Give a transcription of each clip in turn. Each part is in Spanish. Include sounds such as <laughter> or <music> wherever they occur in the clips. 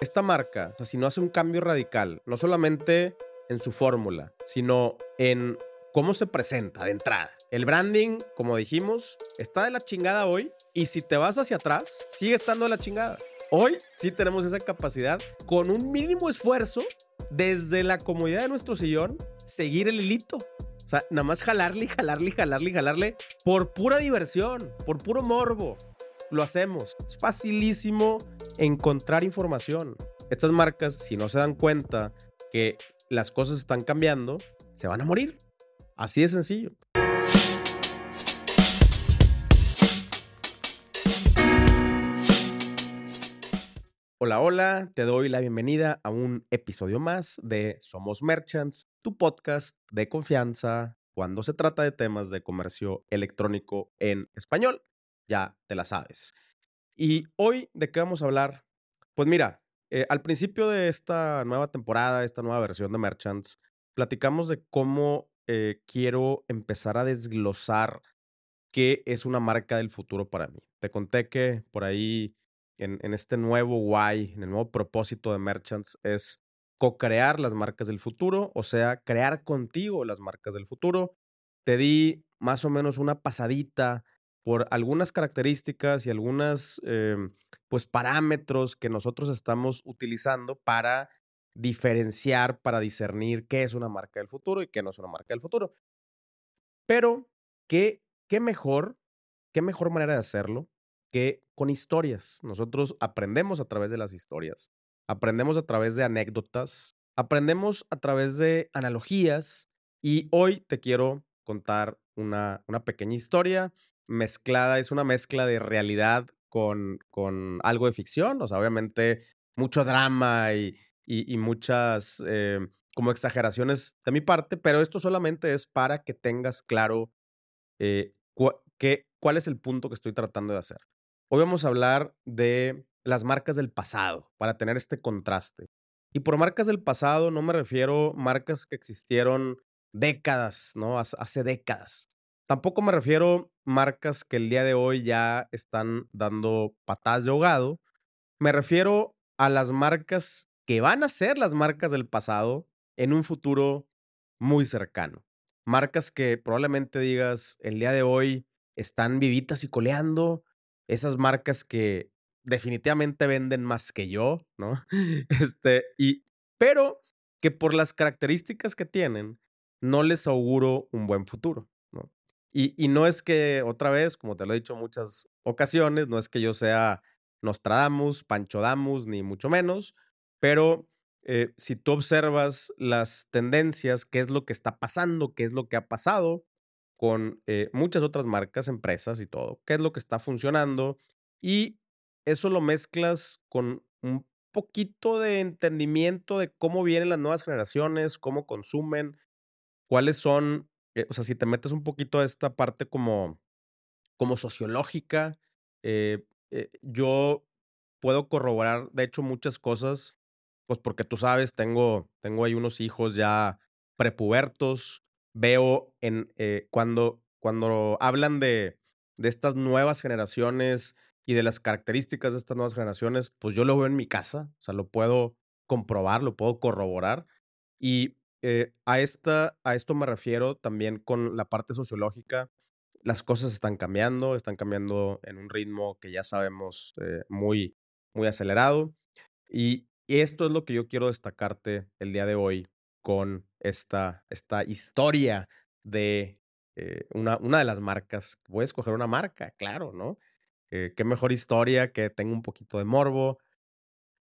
esta marca, o sea, si no hace un cambio radical, no solamente en su fórmula, sino en cómo se presenta de entrada. El branding, como dijimos, está de la chingada hoy y si te vas hacia atrás, sigue estando de la chingada. Hoy sí tenemos esa capacidad con un mínimo esfuerzo desde la comodidad de nuestro sillón, seguir el hilito. O sea, nada más jalarle, jalarle, jalarle, jalarle por pura diversión, por puro morbo. Lo hacemos. Es facilísimo encontrar información. Estas marcas, si no se dan cuenta que las cosas están cambiando, se van a morir. Así de sencillo. Hola, hola, te doy la bienvenida a un episodio más de Somos Merchants, tu podcast de confianza cuando se trata de temas de comercio electrónico en español. Ya te la sabes. Y hoy, ¿de qué vamos a hablar? Pues mira, eh, al principio de esta nueva temporada, esta nueva versión de Merchants, platicamos de cómo eh, quiero empezar a desglosar qué es una marca del futuro para mí. Te conté que por ahí en, este nuevo why, en el nuevo propósito de Merchants es co-crear las marcas del futuro, o sea, crear contigo las marcas del futuro. Te di más o menos una pasadita por algunas características y algunos em, pues parámetros que nosotros estamos utilizando para diferenciar, para discernir qué es una marca del futuro y qué no es una marca del futuro. Pero, ¿qué, qué mejor, qué mejor manera de hacerlo que con historias? Nosotros aprendemos a través de las historias, aprendemos a través de anécdotas, aprendemos a través de analogías y hoy te quiero contar una, una pequeña historia mezclada, es una mezcla de realidad con, con algo de ficción, o sea, obviamente mucho drama y, y, muchas eh, como exageraciones de mi parte, pero esto solamente es para que tengas claro eh, cuál es el punto que estoy tratando de hacer. Hoy vamos a hablar de las marcas del pasado, para tener este contraste. Y por marcas del pasado no me refiero marcas que existieron décadas, ¿no? Hace décadas. Tampoco me refiero marcas que el día de hoy ya están dando patadas de ahogado. Me refiero a las marcas que van a ser las marcas del pasado en un futuro muy cercano. Marcas que probablemente digas el día de hoy están vivitas y coleando. Esas marcas que definitivamente venden más que yo, ¿no? <laughs> Este, y, pero que por las características que tienen, no les auguro un buen futuro. Y, y no es que, otra vez, como te lo he dicho muchas ocasiones, no es que yo sea Nostradamus, Pancho Damus, ni mucho menos, pero eh, si tú observas las tendencias, qué es lo que está pasando, qué es lo que ha pasado con eh, muchas otras marcas, empresas y todo, qué es lo que está funcionando y eso lo mezclas con un poquito de entendimiento de cómo vienen las nuevas generaciones, cómo consumen, cuáles son, eh, o sea, si te metes un poquito a esta parte como, como sociológica, yo puedo corroborar, de hecho, muchas cosas pues porque tú sabes, tengo, tengo ahí unos hijos ya prepubertos, veo en, eh, cuando, cuando hablan de, de estas nuevas generaciones y de las características de estas nuevas generaciones, pues yo lo veo en mi casa, o sea, lo puedo comprobar, lo puedo corroborar. Y eh, a, esta, a esto me refiero también con la parte sociológica. Las cosas están cambiando, están cambiando en un ritmo que ya sabemos eh, muy, muy acelerado. Y, esto es lo que yo quiero destacarte el día de hoy con esta, esta historia de eh, una, una de las marcas. Voy a escoger una marca, claro, ¿no? Eh, qué mejor historia que tenga un poquito de morbo.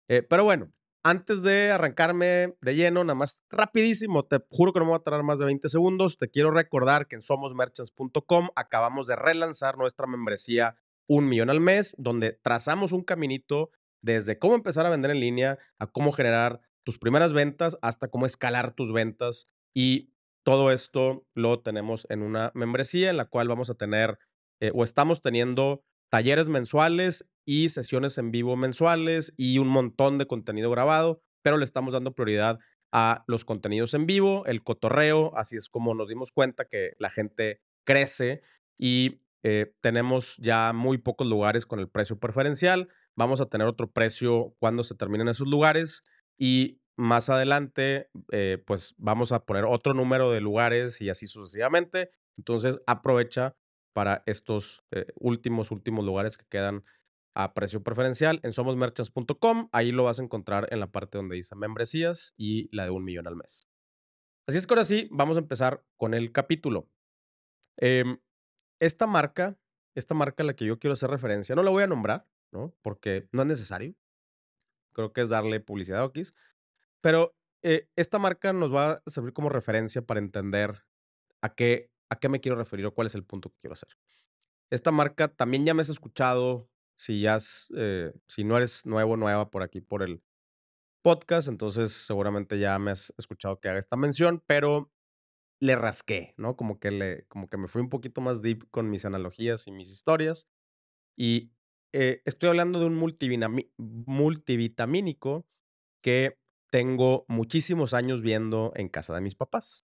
Eh, pero bueno, antes de arrancarme de lleno, nada más rapidísimo, te juro que no me va a tardar más de 20 segundos. Te quiero recordar que en somosmerchants.com acabamos de relanzar nuestra membresía Un Millón al Mes, donde trazamos un caminito desde cómo empezar a vender en línea, a cómo generar tus primeras ventas, hasta cómo escalar tus ventas. Y todo esto lo tenemos en una membresía en la cual vamos a tener eh, o estamos teniendo talleres mensuales y sesiones en vivo mensuales y un montón de contenido grabado, pero le estamos dando prioridad a los contenidos en vivo, el cotorreo, así es como nos dimos cuenta que la gente crece y eh, tenemos ya muy pocos lugares con el precio preferencial vamos a tener otro precio cuando se terminen esos lugares y más adelante, eh, pues vamos a poner otro número de lugares y así sucesivamente. Entonces, aprovecha para estos eh, últimos, últimos lugares que quedan a precio preferencial en somosmerchants.com. Ahí lo vas a encontrar en la parte donde dice membresías y la de un millón al mes. Así es que ahora sí, vamos a empezar con el capítulo. Em, esta marca, esta marca a la que yo quiero hacer referencia, no la voy a nombrar, ¿no? Porque no es necesario. Creo que es darle publicidad a Okis. Pero eh, esta marca nos va a servir como referencia para entender a qué, a qué me quiero referir o cuál es el punto que quiero hacer. Esta marca también ya me has escuchado, si, ya eh, si no eres nuevo, nueva por aquí, por el podcast, entonces seguramente ya me has escuchado que haga esta mención, pero le rasqué, ¿no? Como que, le, como que me fui un poquito más deep con mis analogías y mis historias. Y eh, estoy hablando de un multivitamínico que tengo muchísimos años viendo en casa de mis papás.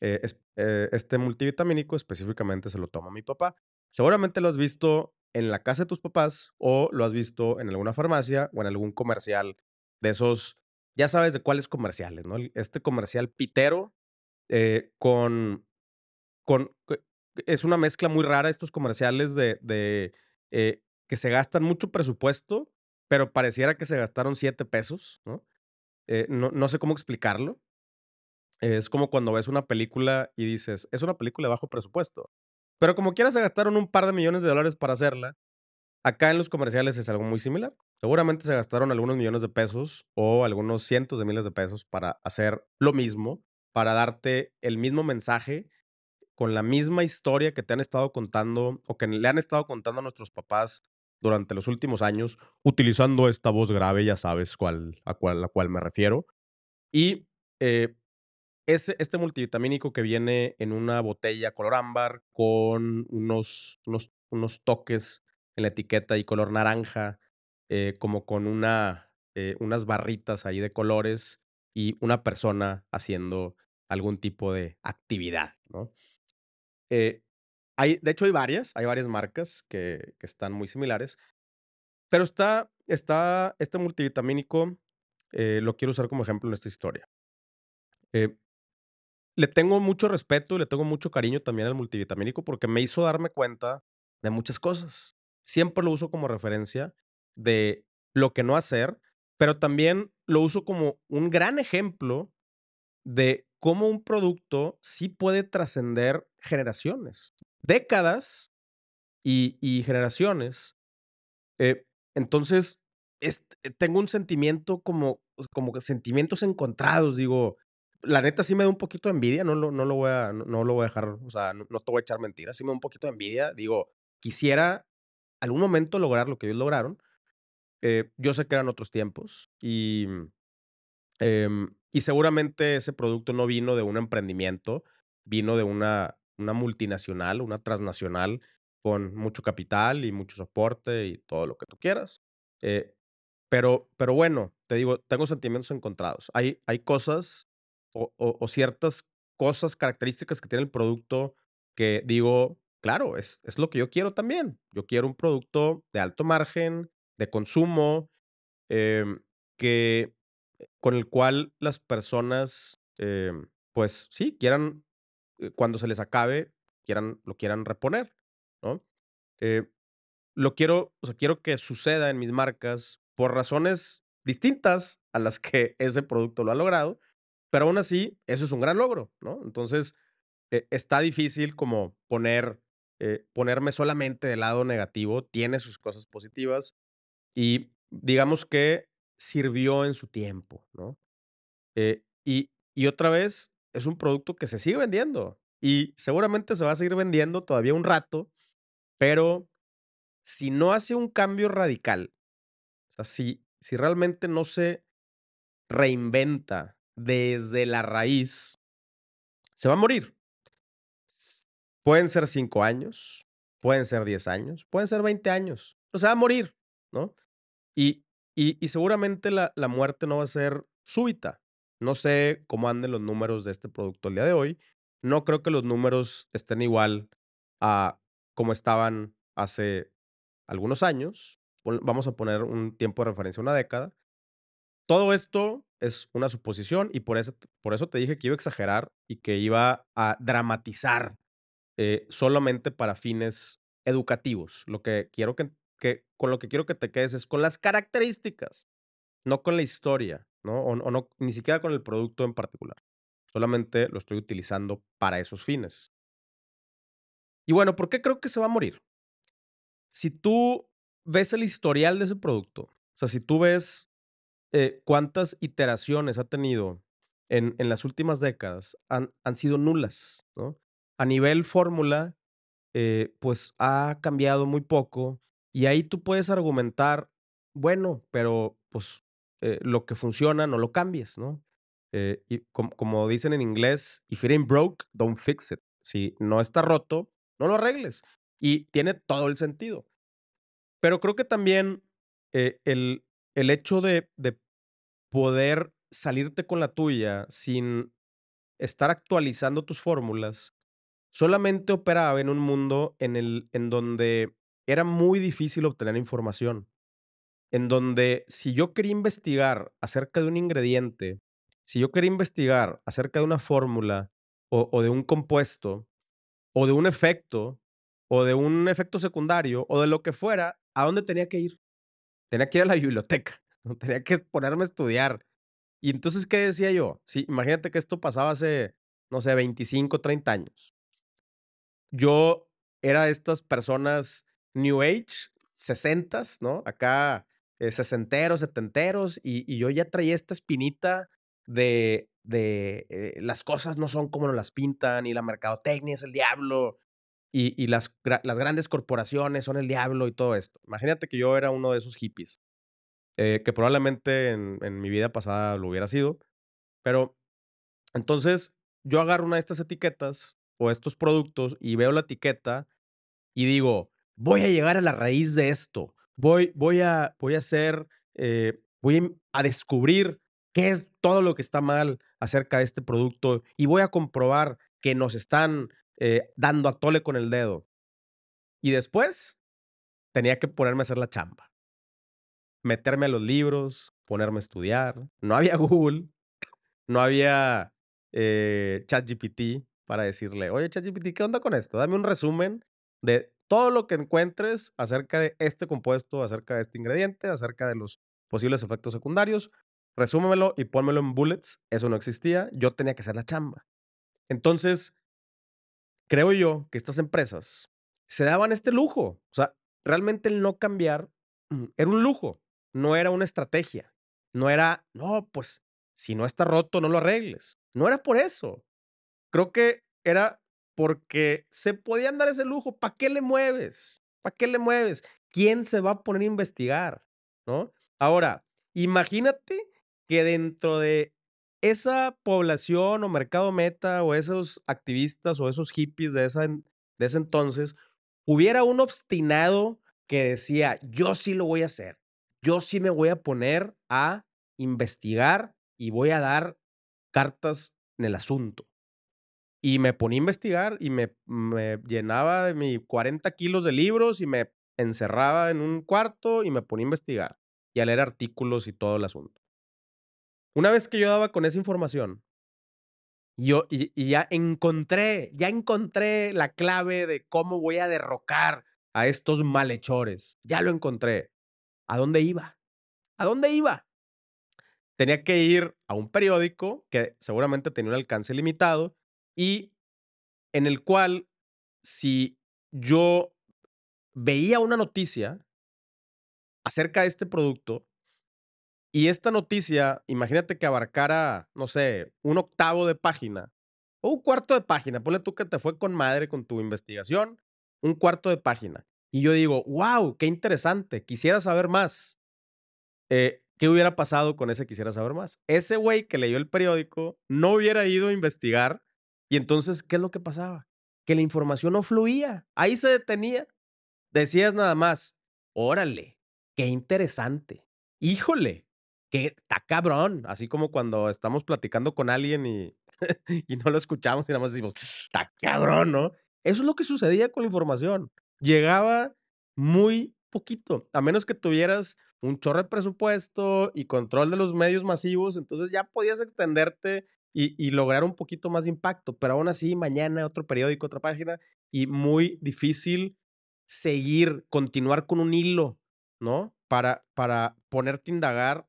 Eh, eh, este multivitamínico específicamente se lo toma mi papá. Seguramente lo has visto en la casa de tus papás o lo has visto en alguna farmacia o en algún comercial de esos, ya sabes de cuáles comerciales, ¿no? Este comercial pitero eh, con, con, es una mezcla muy rara estos comerciales de, de que se gastan mucho presupuesto, pero pareciera que se gastaron siete pesos, ¿no? No, no sé cómo explicarlo. Es como cuando ves una película y dices, es una película de bajo presupuesto. Pero como quiera se gastaron un par de millones de dólares para hacerla, acá en los comerciales es algo muy similar. Seguramente se gastaron algunos millones de pesos o algunos cientos de miles de pesos para hacer lo mismo, para darte el mismo mensaje con la misma historia que te han estado contando o que le han estado contando a nuestros papás durante los últimos años utilizando esta voz grave, ya sabes cuál, a cuál, a me refiero. Y eh, ese, este multivitamínico que viene en una botella color ámbar con unos, unos, unos toques en la etiqueta y color naranja, eh, como con una, eh, unas barritas ahí de colores y una persona haciendo algún tipo de actividad, ¿no? Hay, de hecho, hay varias, hay varias marcas que, que están muy similares. Pero está, está este multivitamínico, eh, lo quiero usar como ejemplo en esta historia. Eh, le tengo mucho respeto y le tengo mucho cariño también al multivitamínico porque me hizo darme cuenta de muchas cosas. Siempre lo uso como referencia de lo que no hacer, pero también lo uso como un gran ejemplo de cómo un producto sí puede trascender generaciones décadas y, generaciones. Eh, entonces, eh, tengo un sentimiento como, como sentimientos encontrados, digo, la neta sí me da un poquito de envidia, no lo, no lo, voy, a, no, lo voy a dejar, o sea, no, te voy a echar mentiras, sí me da un poquito de envidia, digo, quisiera algún momento lograr lo que ellos lograron. Eh, yo sé que eran otros tiempos y, em, y seguramente ese producto no vino de un emprendimiento, vino de una, una multinacional, una transnacional con mucho capital y mucho soporte y todo lo que tú quieras. Eh, pero, pero bueno, te digo, tengo sentimientos encontrados. Hay, hay cosas o, ciertas cosas, características que tiene el producto que digo, claro, es, es lo que yo quiero también. Yo quiero un producto de alto margen, de consumo, em, que, con el cual las personas, em, pues sí, quieran eh, cuando se les acabe, quieran, lo quieran reponer, ¿no? Eh, lo quiero, o sea, quiero que suceda en mis marcas por razones distintas a las que <laughs> ese producto lo ha logrado, pero aún así, eso es un gran logro, ¿no? Entonces, eh, está difícil como poner, ponerme solamente del lado negativo, tiene sus cosas positivas y digamos que sirvió en su tiempo, ¿no? y, y otra vez, es un producto que se sigue vendiendo y seguramente se va a seguir vendiendo todavía un rato, pero si no hace un cambio radical, o sea, si, si realmente no se reinventa desde la raíz, se va a morir. Pueden ser cinco años, pueden ser diez años, pueden ser veinte años, pero se va a morir, ¿no? Y, y, y seguramente la, la muerte no va a ser súbita. No sé cómo anden los números de este producto el día de hoy. No creo que los números estén igual a como estaban hace algunos años. vamos a poner un tiempo de referencia, una década. Todo esto es una suposición y por eso, por eso te dije que iba a exagerar y que iba a dramatizar eh, solamente para fines educativos. Lo que quiero que, que, con lo que quiero que te quedes es con las características, no con la historia, ¿no? O, o no, ni siquiera con el producto en particular. Solamente lo estoy utilizando para esos fines. Y bueno, ¿por qué creo que se va a morir? Si tú ves el historial de ese producto, o sea, si tú ves eh, cuántas iteraciones ha tenido en, en las últimas décadas, han, han, sido nulas, ¿no? A nivel fórmula, eh, pues ha cambiado muy poco y ahí tú puedes argumentar, bueno, pero pues eh, lo que funciona no lo cambies, ¿no? Eh, y com como dicen en inglés, if it ain't broke, don't fix it. Si no está roto, no lo arregles. Y tiene todo el sentido. Pero creo que también eh, el, el hecho de, de poder salirte con la tuya sin estar actualizando tus fórmulas, solamente operaba en un mundo en, el, en donde era muy difícil obtener información. En donde si yo quería investigar acerca de un ingrediente si yo quería investigar acerca de una fórmula o, o, de un compuesto o de un efecto o de un efecto secundario o de lo que fuera, ¿a dónde tenía que ir? Tenía que ir a la <laughs> biblioteca, <laughs> tenía que ponerme a estudiar. Y entonces, ¿qué decía yo? Sí, imagínate que esto pasaba hace, no sé, 25, 30 años. Yo era de estas personas New Age, 60 ¿no? Acá, eh, sesenteros, setenteros, y, y yo ya traía esta espinita de, de eh, las cosas no son como nos las pintan y la mercadotecnia es el diablo y, y las, las, grandes corporaciones son el diablo y todo esto. Imagínate que yo era uno de esos hippies, eh, que probablemente en, mi vida pasada lo hubiera sido, pero entonces yo agarro una de estas etiquetas o estos productos y veo la etiqueta y digo, voy a llegar a la raíz de esto, voy, voy, a, voy a hacer, eh, voy a descubrir qué es todo lo que está mal acerca de este producto y voy a comprobar que nos están eh, dando a tole con el dedo. Y después tenía que ponerme a hacer la chamba. Meterme a los libros, ponerme a estudiar. No había <laughs> Google, no había eh, ChatGPT para decirle, oye ChatGPT, ¿qué onda con esto? Dame un resumen de todo lo que encuentres acerca de este compuesto, acerca de este ingrediente, acerca de los posibles efectos secundarios resúmemelo y pónmelo en bullets. Eso no existía. Yo tenía que hacer la chamba. Entonces, creo yo que estas empresas se daban este lujo. O sea, realmente el no cambiar mm, era un lujo, no era una estrategia. No era, no, pues si no está roto, no lo arregles. No era por eso. Creo que era porque se podían dar ese lujo. ¿Para qué le mueves? ¿Para qué le mueves? ¿Quién se va a poner a investigar? ¿No? Ahora, imagínate que dentro de esa población o mercado meta o esos activistas o esos hippies de, esa, de ese entonces, hubiera un obstinado que decía, yo sí lo voy a hacer, yo sí me voy a poner a investigar y voy a dar cartas en el asunto. Y me ponía a investigar y me, me llenaba de mis 40 kilos de libros y me encerraba en un cuarto y me ponía a investigar y a leer artículos y todo el asunto. Una vez que yo daba con esa información, yo y, y, ya encontré, ya encontré la clave de cómo voy a derrocar a estos malhechores. Ya lo encontré. ¿A dónde iba? ¿A dónde iba? Tenía que ir a un periódico que seguramente tenía un alcance limitado y en el cual si yo veía una noticia acerca de este producto, y esta noticia, imagínate que abarcara, no sé, un octavo de página o un cuarto de página. Ponle tú que te fue con madre con tu investigación, un cuarto de página. Y yo digo, wow, qué interesante, quisiera saber más. Eh, ¿Qué hubiera pasado con ese quisiera saber más? Ese güey que leyó el periódico no hubiera ido a investigar y entonces, ¿qué es lo que pasaba? Que la información no fluía, ahí se detenía. Decías nada más, órale, qué interesante. Híjole, que está cabrón, así como cuando estamos platicando con alguien y, <laughs> y no lo escuchamos y nada más decimos, está cabrón, ¿no? Eso es lo que sucedía con la información. Llegaba muy poquito, a menos que tuvieras un chorro de presupuesto y control de los medios masivos, entonces ya podías extenderte y, y, lograr un poquito más de impacto, pero aún así mañana otro periódico, otra página y muy difícil seguir, continuar con un hilo, ¿no? Para, para ponerte a indagar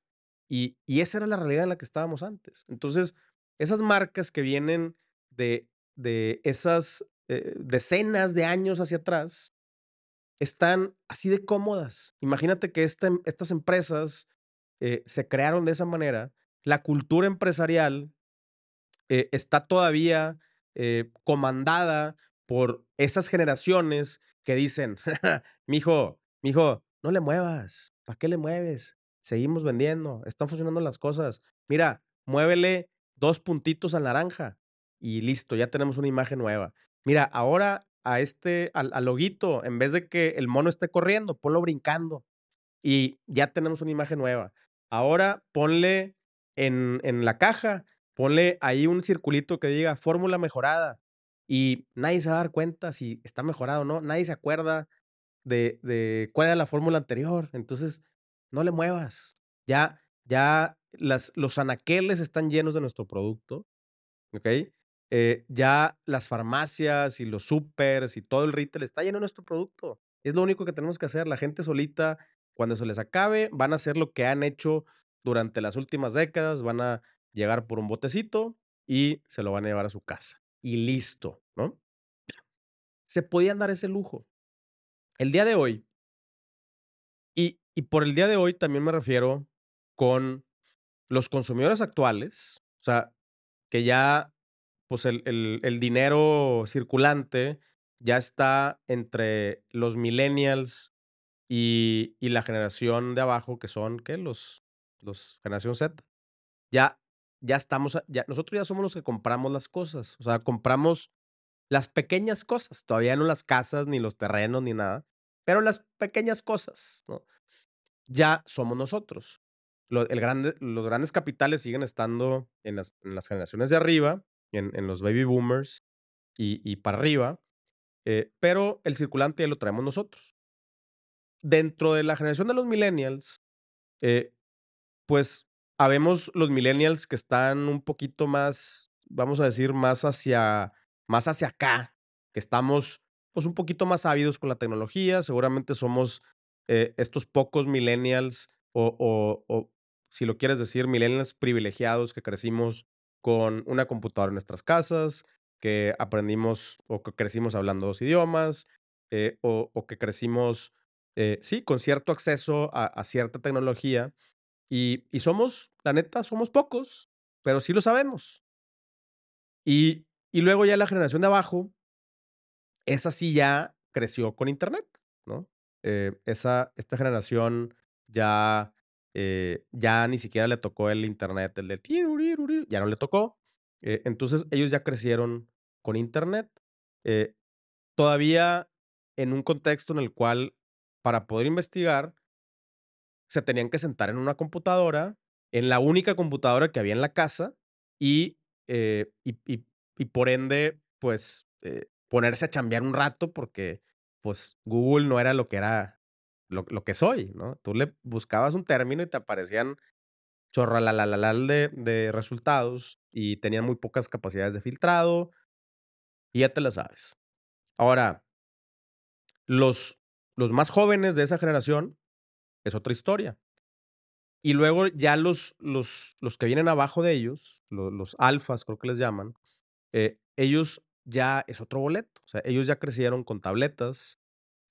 y, y esa era la realidad en la que estábamos antes. Entonces, esas marcas que vienen de, de esas eh, decenas de años hacia atrás, están así de cómodas. Imagínate que este, estas empresas eh, se crearon de esa manera. La cultura empresarial eh, está todavía eh, comandada por esas generaciones que dicen, <laughs> mijo, mijo, no le muevas, ¿para qué le mueves? Seguimos vendiendo, están funcionando las cosas. Mira, muévele dos puntitos al naranja y listo, ya tenemos una imagen nueva. Mira, ahora a este, al, al loguito, en vez de que el mono esté corriendo, ponlo brincando y ya tenemos una imagen nueva. Ahora ponle en, en la caja, ponle ahí un circulito que diga fórmula mejorada y nadie se va a dar cuenta si está mejorado o no, nadie se acuerda de, de cuál era la fórmula anterior, entonces no le muevas. Ya, ya las, los anaqueles están llenos de nuestro producto, ¿ok? Eh, ya las farmacias y los supers y todo el retail está lleno de nuestro producto. Es lo único que tenemos que hacer. La gente solita, cuando se les acabe, van a hacer lo que han hecho durante las últimas décadas, van a llegar por un botecito y se lo van a llevar a su casa. Y listo, ¿no? Se podían dar ese lujo. El día de hoy, y, y por el día de hoy también me refiero con los consumidores actuales, o sea, que ya pues el, el, dinero circulante ya está entre los millennials y, y, la generación de abajo, que son, ¿qué? Los, los generación Z. Ya, ya estamos, ya, nosotros ya somos los que compramos las cosas, o sea, compramos las pequeñas cosas, todavía no las casas, ni los terrenos, ni nada, pero las pequeñas cosas. Ya somos nosotros. Lo, el los grandes capitales siguen estando en las, en las generaciones de arriba, en, en los baby boomers y, y para arriba, eh, pero el circulante ya lo traemos nosotros. Dentro de la generación de los millennials, eh, pues habemos los millennials que están un poquito más, vamos a decir, más hacia, más hacia acá, que estamos pues un poquito más ávidos con la tecnología, seguramente somos eh, estos pocos millennials o, o, o, si lo quieres decir, millennials privilegiados que crecimos con una computadora en nuestras casas, que aprendimos o que crecimos hablando dos idiomas, eh, o, que crecimos, eh, sí, con cierto acceso a, cierta tecnología. Y, y, somos, la neta, somos pocos, pero sí lo sabemos. Y, y luego ya la generación de abajo, esa sí ya creció con Internet, ¿no? Eh, esa, esta generación ya eh, ya ni siquiera le tocó el internet, el de ya no le tocó. Eh, entonces ellos ya crecieron con internet. Eh, todavía en un contexto en el cual para poder investigar se tenían que sentar en una computadora, en la única computadora que había en la casa y, y, por ende, pues ponerse a chambear un rato porque pues Google no era lo que era lo, lo, que soy, ¿no? Tú le buscabas un término y te aparecían chorralalal de, de resultados y tenían muy pocas capacidades de filtrado y ya te la sabes. Ahora, los, los más jóvenes de esa generación es otra historia. Y luego ya los, los, los que vienen abajo de ellos, los, los alfas creo que les llaman, eh, ellos ya es otro boleto. O sea, ellos ya crecieron con tabletas,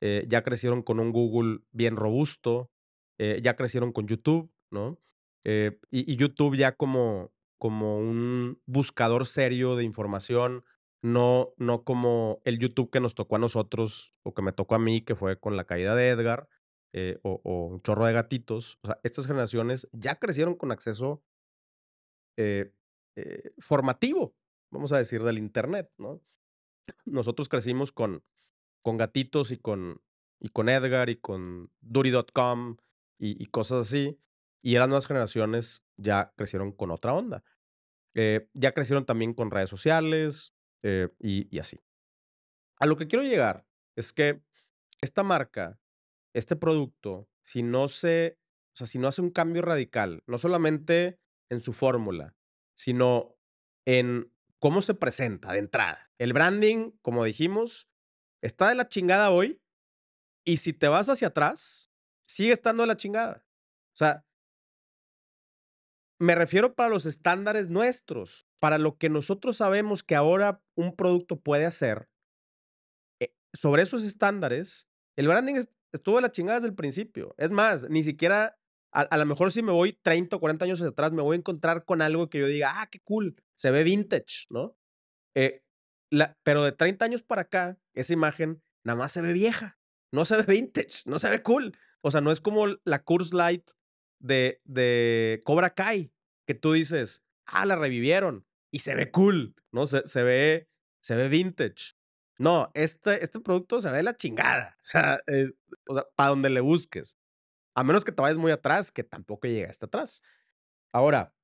eh, ya crecieron con un Google bien robusto, eh, ya crecieron con YouTube, ¿no? Eh, y, YouTube ya como, como un buscador serio de información, no, no como el YouTube que nos tocó a nosotros o que me tocó a mí, que fue con la caída de Edgar o, o, un chorro de gatitos. O sea, estas generaciones ya crecieron con acceso formativo, vamos a decir, del Internet, ¿no? Nosotros crecimos con, con gatitos y con, y con Edgar y con Duty.com y, y, cosas así. Y las nuevas generaciones ya crecieron con otra onda. Eh, ya crecieron también con redes sociales eh, y, y, así. A lo que quiero llegar es que esta marca este producto, si no se, o sea, si no hace un cambio radical, no solamente en su fórmula, sino en cómo se presenta de entrada. El branding, como dijimos, está de la chingada hoy y si te vas hacia atrás, sigue estando de la chingada. O sea, me refiero para los estándares nuestros, para lo que nosotros sabemos que ahora un producto puede hacer. Eh, sobre esos estándares, el branding estuvo de la chingada desde el principio. Es más, ni siquiera, a, lo mejor si me voy 30 o 40 años atrás, me voy a encontrar con algo que yo diga, ah, qué cool, se ve vintage, ¿no? Eh, pero de 30 años para acá, esa imagen nada más se ve vieja, no se ve vintage, no se ve cool. O sea, no es como la Curse Light de, de Cobra Kai, que tú dices, ah, la revivieron y se ve cool, ¿no? Se, se ve, se ve vintage. No, este, este producto se ve de la chingada. O sea, eh, o sea para donde le busques. A menos que te vayas muy atrás, que tampoco llega hasta atrás. Ahora,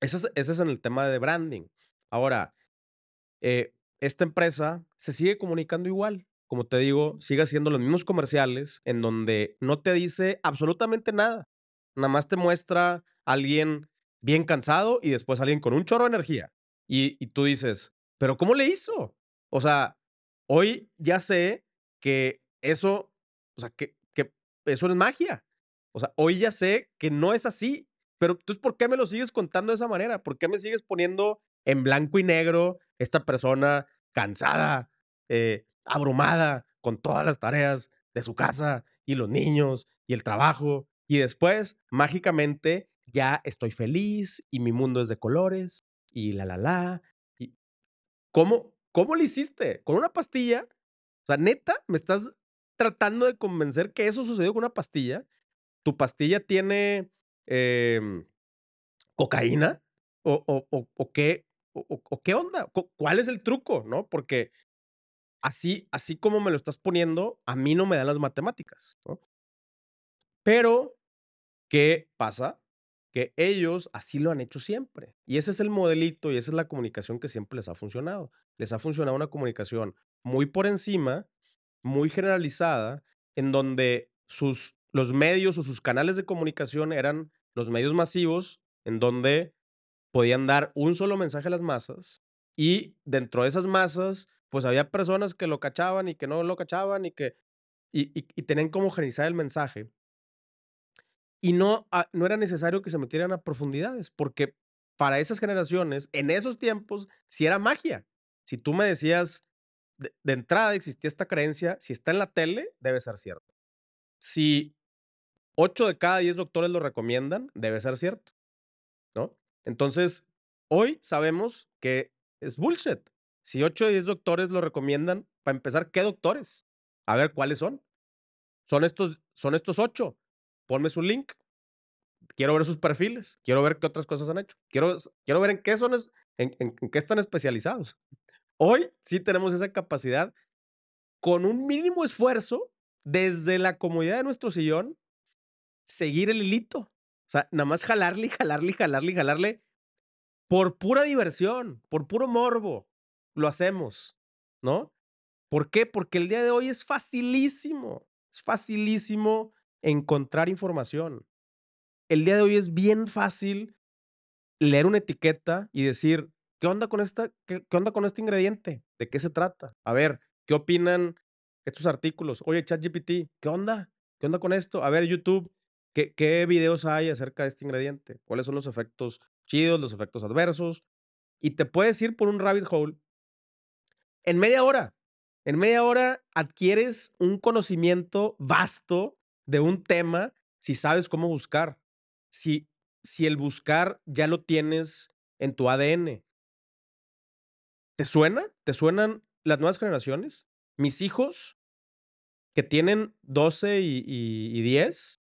eso es, ese es en el tema de branding. Ahora, eh, esta empresa se sigue comunicando igual. Como te digo, sigue haciendo los mismos comerciales en donde no te dice absolutamente nada. Nada más te muestra a alguien bien cansado y después alguien con un chorro de energía. Y, y tú dices, ¿pero cómo le hizo? O sea, hoy ya sé que eso, o sea, que, que eso es magia. O sea, hoy ya sé que no es así. Pero entonces, ¿por qué me lo sigues contando de esa manera? ¿Por qué me sigues poniendo en blanco y negro esta persona cansada, eh, abrumada con todas las tareas de su casa y los niños y el trabajo? Y después, mágicamente, ya estoy feliz y mi mundo es de colores y la, la, la. Y ¿Cómo, ¿Cómo lo hiciste? ¿Con una pastilla? O sea, neta, me estás tratando de convencer que eso sucedió con una pastilla. ¿Tu pastilla tiene em, cocaína? ¿O, o, o, qué, o, qué onda? ¿Cuál es el truco? ¿No? Porque así, así como me lo estás poniendo, a mí no me dan las matemáticas. Pero, ¿qué pasa? que ellos así lo han hecho siempre. Y ese es el modelito y esa es la comunicación que siempre les ha funcionado. Les ha funcionado una comunicación muy por encima, muy generalizada, en donde sus, los medios o sus canales de comunicación eran los medios masivos, en donde podían dar un solo mensaje a las masas y dentro de esas masas, pues había personas que lo cachaban y que no lo cachaban y que y, y tenían como generalizar el mensaje y no, ah, no era necesario que se metieran a profundidades, porque para esas generaciones, en esos tiempos, si era magia. Si tú me decías, de, entrada existía esta creencia, si está en la tele, debe ser cierto. Si 8 de cada 10 doctores lo recomiendan, debe ser cierto. Entonces, hoy sabemos que es bullshit. Si 8 de 10 doctores lo recomiendan, para empezar, ¿qué doctores? A ver cuáles son. Son estos, son estos 8 ponme su link. Quiero ver sus perfiles, quiero ver qué otras cosas han hecho, quiero, quiero ver en qué, son, en, en, qué están especializados. Hoy sí tenemos esa capacidad con un mínimo esfuerzo desde la comodidad de nuestro sillón, seguir el hilito. O sea, nada más jalarle, jalarle, jalarle, jalarle por pura diversión, por puro morbo. Lo hacemos, ¿no? ¿Por qué? Porque el día de hoy es facilísimo. Es facilísimo encontrar información. El día de hoy es bien fácil leer una etiqueta y decir, ¿qué onda con esta qué, onda con este ingrediente? ¿De qué se trata? A ver, ¿qué opinan estos artículos? Oye, ChatGPT, ¿qué onda? ¿Qué onda con esto? A ver, YouTube, ¿qué, ¿qué videos hay acerca de este ingrediente? ¿Cuáles son los efectos chidos, los efectos adversos? Y te puedes ir por un rabbit hole en media hora. En media hora adquieres un conocimiento vasto de un tema si sabes cómo buscar. Si, si el buscar ya lo tienes en tu ADN. ¿Te suena? ¿Te suenan las nuevas generaciones? Mis hijos, que tienen 12 y, 10,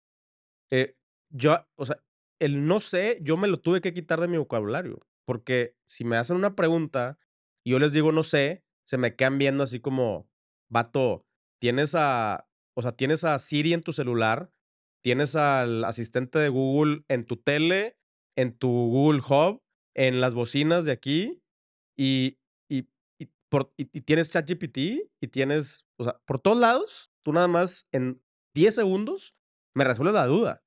eh, yo, o sea, el no sé, yo me lo tuve que quitar de mi vocabulario. Porque si me hacen una pregunta y yo les digo no sé, se me quedan viendo así como, vato, tienes a o sea, tienes a Siri en tu celular, tienes al asistente de Google en tu tele, en tu Google Hub, en las bocinas de aquí y, y, y, por, y, tienes ChatGPT y tienes, o sea, por todos lados, tú nada más en 10 segundos, me resuelve la duda.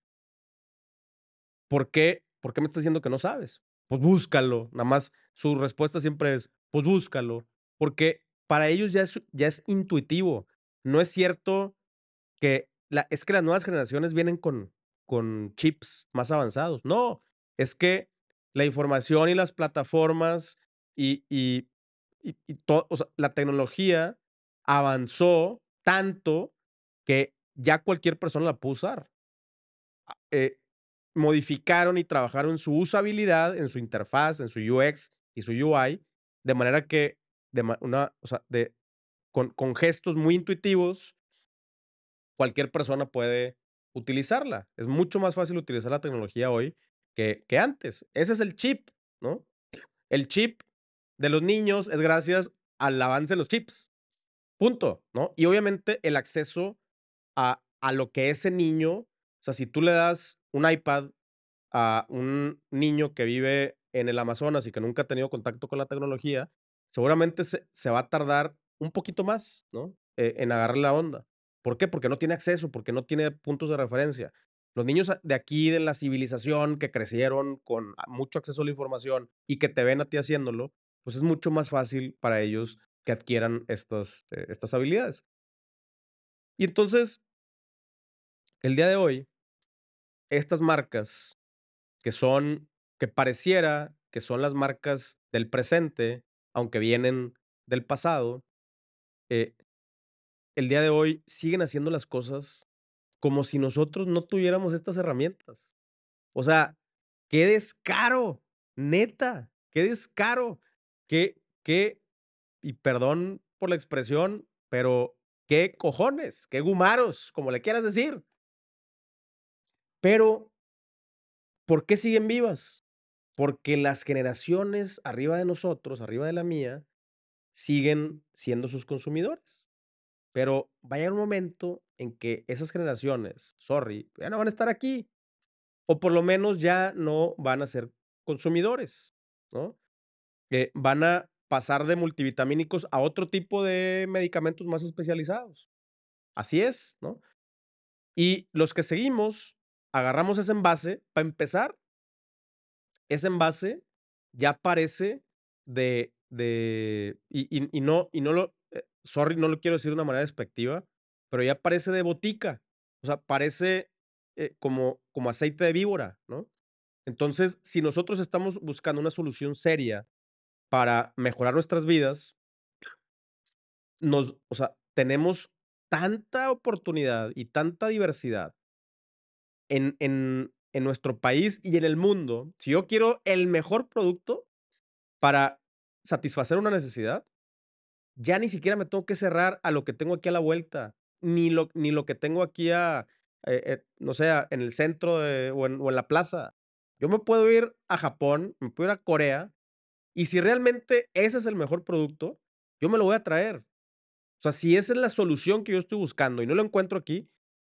¿Por qué, ¿Por qué me estás diciendo que no sabes? Pues búscalo. Nada más su respuesta siempre es, pues búscalo. Porque para ellos ya es, ya es intuitivo. No es cierto que la, es que las nuevas generaciones vienen con, con chips más avanzados. No, es que la información y las plataformas y, y, y, la tecnología avanzó tanto que ya cualquier persona la puede usar. Ah, eh, modificaron y trabajaron su usabilidad en su interfaz, en su UX y su UI, de manera que con, gestos muy intuitivos, cualquier persona puede utilizarla. Es mucho más fácil utilizar la tecnología hoy que, que antes. Ese es el chip, ¿no? El chip de los niños es gracias al avance de los chips. Punto, ¿no? Y obviamente el acceso a, a lo que ese niño, o sea, si tú le das un iPad a un niño que vive en el Amazonas y que nunca ha tenido contacto con la tecnología, seguramente se, se va a tardar un poquito más, ¿no? Eh, en agarrar la onda. ¿Por qué? Porque no tiene acceso, porque no tiene puntos de referencia. Los niños de aquí, de la civilización, que crecieron con mucho acceso a la información y que te ven a ti haciéndolo, pues es mucho más fácil para ellos que adquieran estas, eh, estas habilidades. Y entonces, el día de hoy, estas marcas que son, que pareciera que son las marcas del presente, aunque vienen del pasado, eh, el día de hoy siguen haciendo las cosas como si nosotros no tuviéramos estas herramientas. O sea, qué descaro, neta, qué descaro, qué, qué, y perdón por la expresión, pero qué cojones, qué gumaros, como le quieras decir. Pero, ¿por qué siguen vivas? Porque las generaciones arriba de nosotros, arriba de la mía, siguen siendo sus consumidores. Pero va a un momento en que esas generaciones, sorry, ya no van a estar aquí. O por lo menos ya no van a ser consumidores, ¿no? Eh, van a pasar de multivitamínicos a otro tipo de medicamentos más especializados. Así es, ¿no? Y los que seguimos, agarramos ese envase, para empezar, ese envase ya parece de, de, y, y, no, y no lo, eh, sorry, no lo quiero decir de una manera despectiva, pero ya parece de botica, o sea, parece eh, como, como aceite de víbora, ¿no? Entonces, si nosotros estamos buscando una solución seria para mejorar nuestras vidas, nos, o sea, tenemos tanta oportunidad y tanta diversidad en, en, en nuestro país y en el mundo. Si yo quiero el mejor producto para satisfacer una necesidad, ya ni siquiera me tengo que cerrar a lo que tengo aquí a la vuelta, ni lo, ni lo que tengo aquí a, eh, eh, no sé, en el centro o, en, o en la plaza. Yo me puedo ir a Japón, me puedo ir a Corea y si realmente ese es el mejor producto, yo me lo voy a traer. O sea, si esa es la solución que yo estoy buscando y no lo encuentro aquí,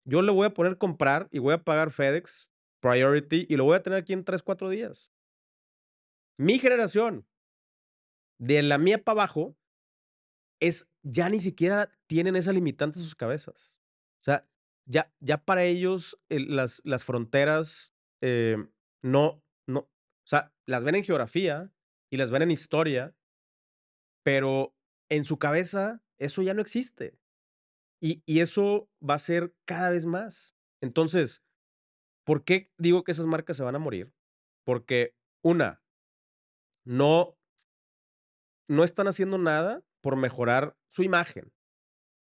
yo le voy a poner comprar y voy a pagar FedEx Priority y lo voy a tener aquí en 3, 4 días. Mi generación, de la mía para abajo, es ya ni siquiera tienen esa limitante en sus cabezas. O sea, ya, ya para ellos las, las fronteras eh, no, no, o sea, las ven en geografía, y las ven en historia, pero en su cabeza eso ya no existe. Y, eso va a ser cada vez más. Entonces, ¿por qué digo que esas marcas se van a morir? Porque, una, no, no están haciendo nada por mejorar su imagen.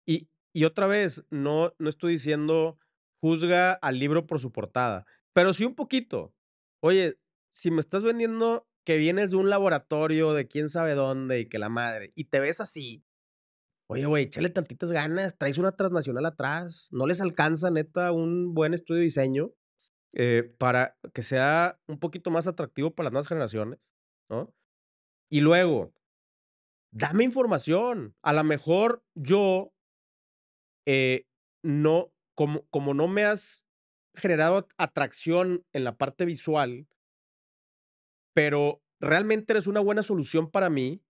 Y, y otra vez, no, no estoy diciendo juzga al libro por su portada, pero sí un poquito. Oye, si me estás vendiendo que vienes de un laboratorio de quién sabe dónde y que la madre, y te ves así. Oye, güey, échale tantitas ganas, traes una transnacional atrás, no les alcanza, neta, un buen estudio de diseño eh, para que sea un poquito más atractivo para las nuevas generaciones, ¿no? Y luego, dame información. A lo mejor yo, eh, no, como, como no me has generado atracción en la parte visual, pero realmente eres una buena solución para mí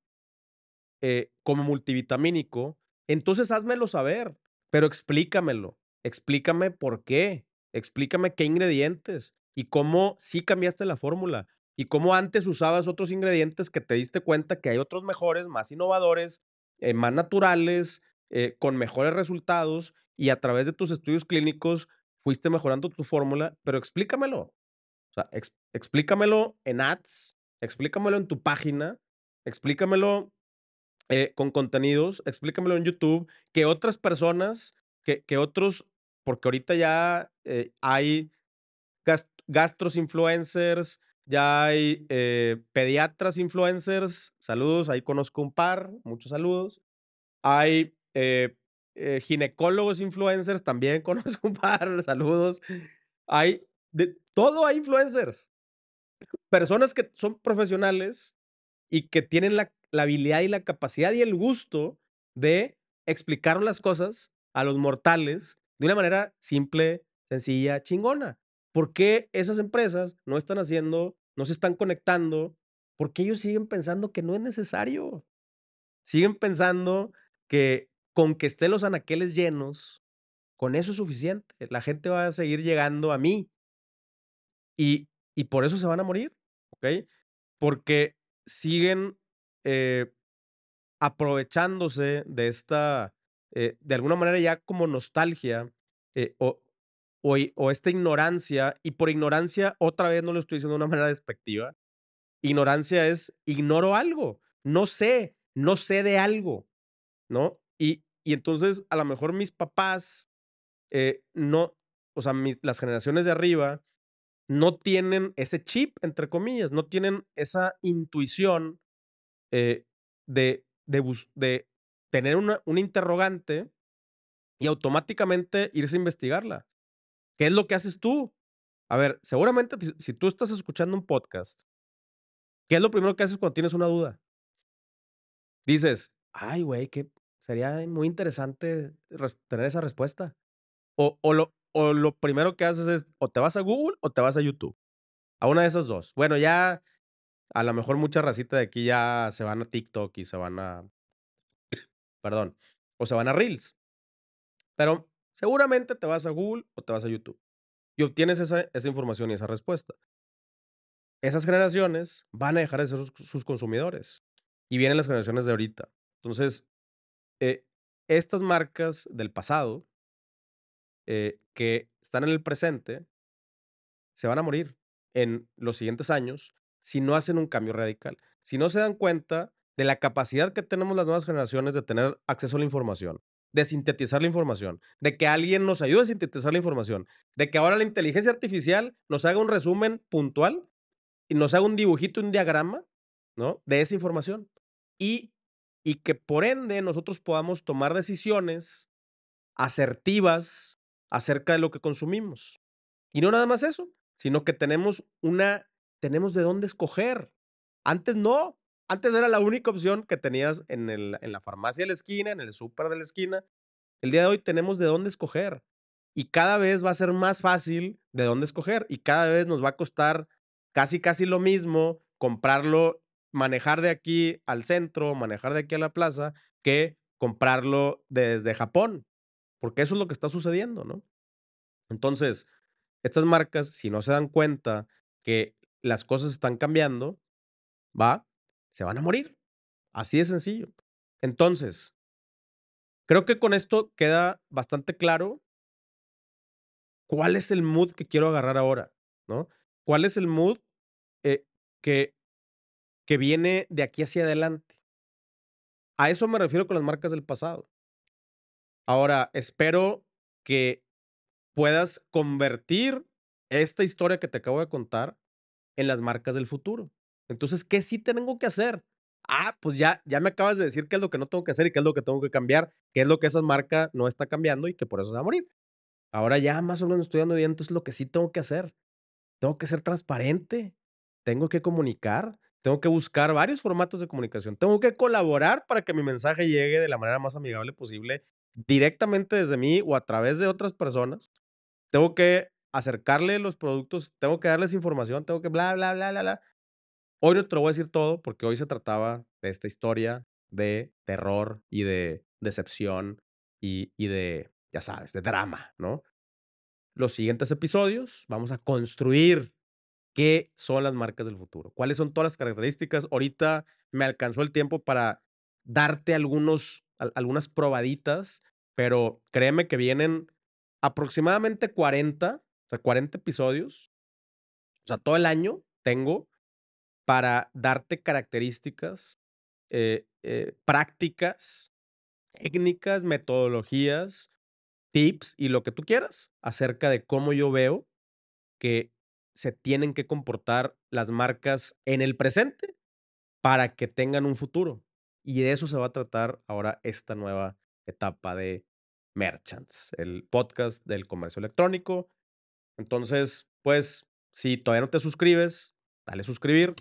eh, como multivitamínico, entonces házmelo saber, pero explícamelo. explícame por qué, explícame qué ingredientes y cómo sí cambiaste la fórmula y cómo antes usabas otros ingredientes que te diste cuenta que hay otros mejores, más innovadores, eh, más naturales, eh, con mejores resultados y a través de tus estudios clínicos fuiste mejorando tu fórmula, pero explícamelo. O explícamelo en ads, explícamelo en tu página, explícamelo eh, con contenidos, explícamelo en YouTube, que otras personas, que, que otros, porque ahorita ya eh, hay gastros influencers, ya hay eh, pediatras influencers, saludos, ahí conozco un par, muchos saludos. Hay ginecólogos influencers, también <laughs> conozco un par, saludos. Hay, de todo hay influencers. Personas que son profesionales y que tienen la la habilidad y la capacidad y el gusto de explicar las cosas a los mortales de una manera simple, sencilla, chingona. ¿Por qué esas empresas no están haciendo, no se están conectando? Porque ellos siguen pensando que no es necesario. Siguen pensando que con que estén los anaqueles llenos, con eso es suficiente. La gente va a seguir llegando a mí. Y, y por eso se van a morir, ¿ok? Porque siguen eh, aprovechándose de esta, eh, de alguna manera ya como nostalgia eh, o, o, esta ignorancia, y por ignorancia otra vez no lo estoy diciendo de una manera despectiva, ignorancia es ignoro algo, no sé, no sé de algo, ¿no? Y, y entonces a lo mejor mis papás, no, o sea, las generaciones de arriba, no tienen ese chip, entre comillas, no tienen esa intuición eh, de, de, tener una, un interrogante y automáticamente irse a investigarla. ¿Qué es lo que haces tú? A ver, seguramente si tú estás escuchando un podcast, ¿qué es lo primero que haces cuando tienes una duda? Dices, ay, güey, que sería muy interesante tener esa respuesta. O, o, lo, o lo primero que haces es, o te vas a Google o te vas a YouTube. A una de esas dos. Bueno, ya a lo mejor mucha racita de aquí ya se van a TikTok y se van a. <coughs> Perdón. O se van a Reels. Pero seguramente te vas a Google o te vas a YouTube. Y obtienes esa, esa información y esa respuesta. Esas generaciones van a dejar de ser sus, consumidores. Y vienen las generaciones de ahorita. Entonces, eh, estas marcas del pasado eh, que están en el presente se van a morir en los siguientes años si no hacen un cambio radical, si no se dan cuenta de la capacidad que tenemos las nuevas generaciones de tener acceso a la información, de sintetizar la información, de que alguien nos ayude a sintetizar la información, de que ahora la inteligencia artificial nos haga un resumen puntual y nos haga un dibujito, un diagrama, ¿no? De esa información. Y, y que por ende nosotros podamos tomar decisiones asertivas acerca de lo que consumimos. Y no nada más eso, sino que tenemos una tenemos de dónde escoger. Antes no. Antes era la única opción que tenías en, el, en la farmacia de la esquina, en el súper de la esquina. El día de hoy tenemos de dónde escoger. Y cada vez va a ser más fácil de dónde escoger. Y cada vez nos va a costar casi, casi lo mismo comprarlo, manejar de aquí al centro, manejar de aquí a la plaza, que comprarlo desde Japón. Porque eso es lo que está sucediendo, ¿no? Entonces, estas marcas, si no se dan cuenta que las cosas están cambiando, va, se van a morir. Así de sencillo. Entonces, creo que con esto queda bastante claro cuál es el mood que quiero agarrar ahora, ¿no? ¿Cuál es el mood eh, que, que viene de aquí hacia adelante? A eso me refiero con las marcas del pasado. Ahora, espero que puedas convertir esta historia que te acabo de contar en las marcas del futuro. Entonces, ¿qué sí tengo que hacer? Ah, pues ya, ya me acabas de decir qué es lo que no tengo que hacer y qué es lo que tengo que cambiar, qué es lo que esa marca no está cambiando y que por eso se va a morir. Ahora ya más o menos estoy dando bien, entonces lo que sí tengo que hacer, tengo que ser transparente, tengo que comunicar, tengo que buscar varios formatos de comunicación, tengo que colaborar para que mi mensaje llegue de la manera más amigable posible, directamente desde mí o a través de otras personas. Tengo que acercarle los productos, tengo que darles información, tengo que bla, bla, bla, bla, bla. Hoy no te lo voy a decir todo porque hoy se trataba de esta historia de terror y de decepción y, y de, ya sabes, de drama, ¿no? Los siguientes episodios vamos a construir qué son las marcas del futuro, cuáles son todas las características. Ahorita me alcanzó el tiempo para darte algunos, algunas probaditas, pero créeme que vienen aproximadamente 40, o sea, 40 episodios. O sea, todo el año tengo para darte características, eh, eh, prácticas, técnicas, metodologías, tips y lo que tú quieras acerca de cómo yo veo que se tienen que comportar las marcas en el presente para que tengan un futuro. Y de eso se va a tratar ahora esta nueva etapa de Merchants, el podcast del comercio electrónico. Entonces, pues, si todavía no te suscribes, dale suscribir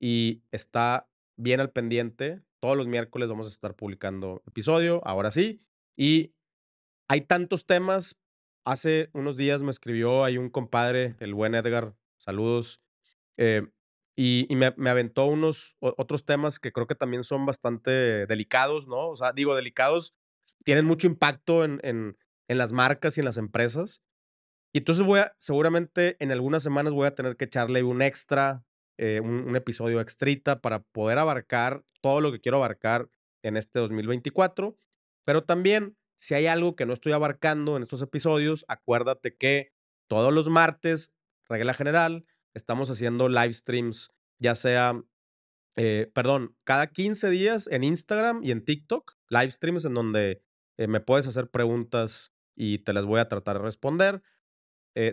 y está bien al pendiente. Todos los miércoles vamos a estar publicando episodio, ahora sí. Y hay tantos temas. Hace unos días me escribió ahí un compadre, el buen Edgar, saludos, eh, y, me, aventó unos otros temas que creo que también son bastante delicados, ¿no? O sea, digo, delicados, tienen mucho impacto en, en, en las marcas y en las empresas. Y entonces voy a, seguramente en algunas semanas voy a tener que echarle un extra, eh, un, episodio extrita para poder abarcar todo lo que quiero abarcar en este 2024. Pero también, si hay algo que no estoy abarcando en estos episodios, acuérdate que todos los martes, regla general, estamos haciendo live streams, ya sea, eh, perdón, cada 15 días en Instagram y en TikTok, live streams en donde eh, me puedes hacer preguntas y te las voy a tratar de responder.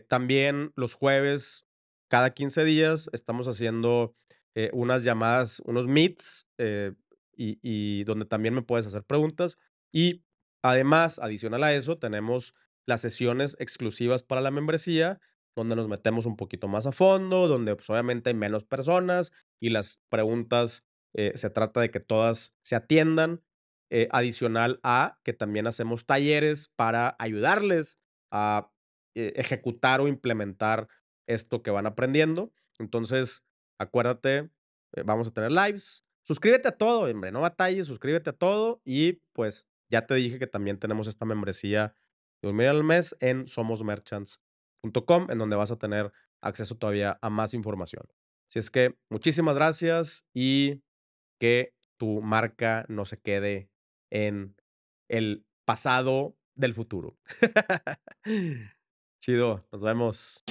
También los jueves cada 15 días estamos haciendo eh, unas llamadas, unos meets, eh, y, donde también me puedes hacer preguntas. Y además, adicional a eso, tenemos las sesiones exclusivas para la membresía, donde nos metemos un poquito más a fondo, donde pues, obviamente hay menos personas y las preguntas eh, se trata de que todas se atiendan. adicional a que también hacemos talleres para ayudarles a ejecutar o implementar esto que van aprendiendo. Entonces, acuérdate, eh, vamos a tener lives. Suscríbete a todo, hombre, no batalles, suscríbete a todo y pues ya te dije que también tenemos esta membresía de un medio al mes en somosmerchants.com, en donde vas a tener acceso todavía a más información. Así es que muchísimas gracias y que tu marca no se quede en el pasado del futuro. <laughs> Chido, nos vemos.